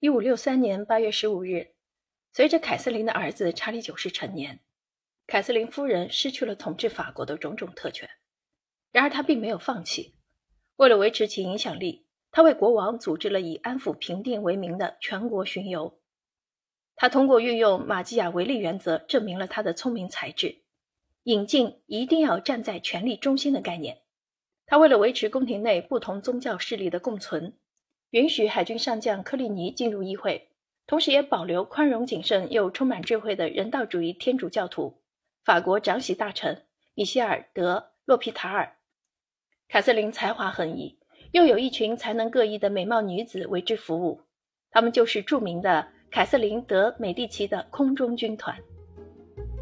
一五六三年八月十五日，随着凯瑟琳的儿子查理九世成年，凯瑟琳夫人失去了统治法国的种种特权。然而，她并没有放弃。为了维持其影响力，她为国王组织了以安抚平定为名的全国巡游。他通过运用马基雅维利原则，证明了他的聪明才智，引进一定要站在权力中心的概念。他为了维持宫廷内不同宗教势力的共存。允许海军上将科利尼进入议会，同时也保留宽容谨慎又充满智慧的人道主义天主教徒法国长喜大臣米歇尔·德洛皮塔尔。凯瑟琳才华横溢，又有一群才能各异的美貌女子为之服务，她们就是著名的凯瑟琳·德美第奇的空中军团。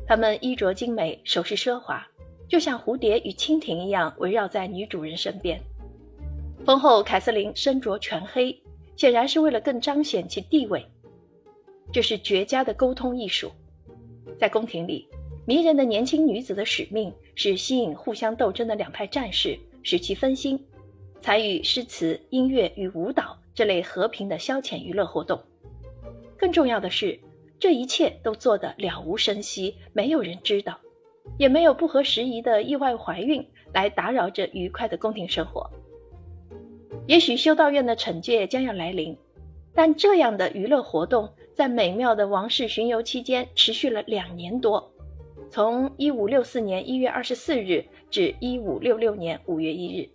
她们衣着精美，首饰奢华，就像蝴蝶与蜻蜓一样围绕在女主人身边。婚后，凯瑟琳身着全黑，显然是为了更彰显其地位。这是绝佳的沟通艺术。在宫廷里，迷人的年轻女子的使命是吸引互相斗争的两派战士，使其分心，参与诗词、音乐与舞蹈这类和平的消遣娱乐活动。更重要的是，这一切都做得了无声息，没有人知道，也没有不合时宜的意外怀孕来打扰这愉快的宫廷生活。也许修道院的惩戒将要来临，但这样的娱乐活动在美妙的王室巡游期间持续了两年多，从一五六四年一月二十四日至一五六六年五月一日。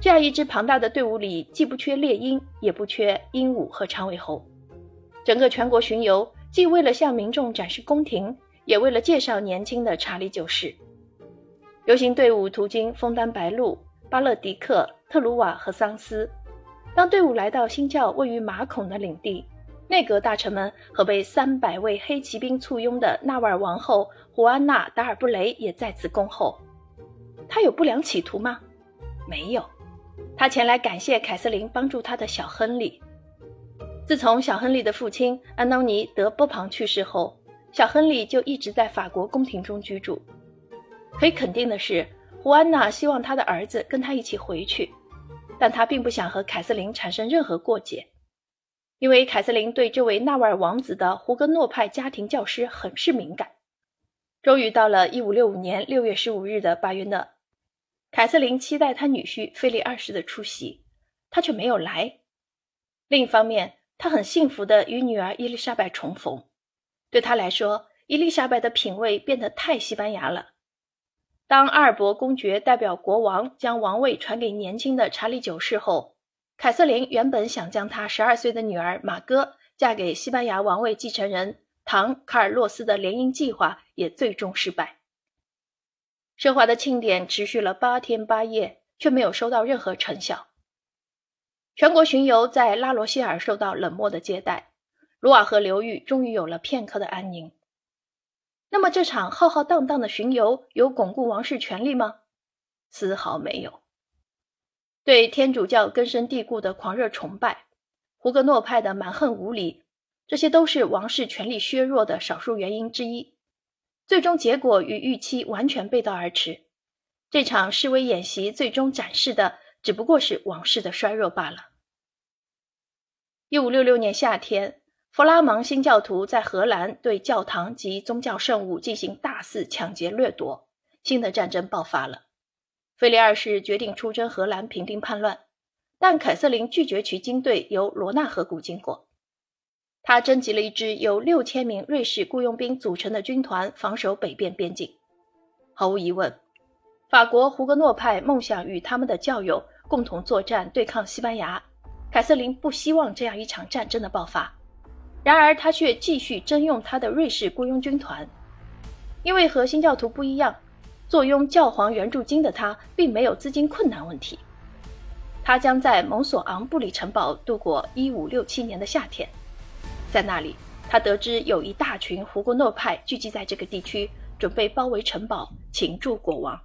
这样一支庞大的队伍里，既不缺猎鹰，也不缺鹦鹉和长尾猴。整个全国巡游，既为了向民众展示宫廷，也为了介绍年轻的查理九世。游行队伍途经枫丹白露、巴勒迪克。特鲁瓦和桑斯。当队伍来到新教位于马孔的领地，内阁大臣们和被三百位黑骑兵簇拥的纳瓦尔王后胡安娜·达尔布雷也在此恭候。他有不良企图吗？没有。他前来感谢凯瑟琳帮助他的小亨利。自从小亨利的父亲安东尼·德波旁去世后，小亨利就一直在法国宫廷中居住。可以肯定的是。胡安娜希望她的儿子跟她一起回去，但她并不想和凯瑟琳产生任何过节，因为凯瑟琳对这位纳瓦尔王子的胡格诺派家庭教师很是敏感。终于到了1565年6月15日的巴约讷，凯瑟琳期待她女婿菲利二世的出席，他却没有来。另一方面，他很幸福地与女儿伊丽莎白重逢，对他来说，伊丽莎白的品味变得太西班牙了。当阿尔伯公爵代表国王将王位传给年轻的查理九世后，凯瑟琳原本想将她十二岁的女儿玛戈嫁给西班牙王位继承人唐·卡尔洛斯的联姻计划也最终失败。奢华的庆典持续了八天八夜，却没有收到任何成效。全国巡游在拉罗谢尔受到冷漠的接待，卢瓦河流域终于有了片刻的安宁。那么这场浩浩荡荡的巡游有巩固王室权力吗？丝毫没有。对天主教根深蒂固的狂热崇拜，胡格诺派的蛮横无理，这些都是王室权力削弱的少数原因之一。最终结果与预期完全背道而驰。这场示威演习最终展示的只不过是王室的衰弱罢了。一五六六年夏天。弗拉芒新教徒在荷兰对教堂及宗教圣物进行大肆抢劫掠夺，新的战争爆发了。菲利二世决定出征荷兰平定叛乱，但凯瑟琳拒绝其军队由罗纳河谷经过。他征集了一支由六千名瑞士雇佣兵组成的军团，防守北边边境。毫无疑问，法国胡格诺派梦想与他们的教友共同作战对抗西班牙。凯瑟琳不希望这样一场战争的爆发。然而，他却继续征用他的瑞士雇佣军团，因为和新教徒不一样，坐拥教皇援助金的他并没有资金困难问题。他将在蒙索昂布里城堡度过1567年的夏天，在那里，他得知有一大群胡格诺派聚集在这个地区，准备包围城堡，擒住国王。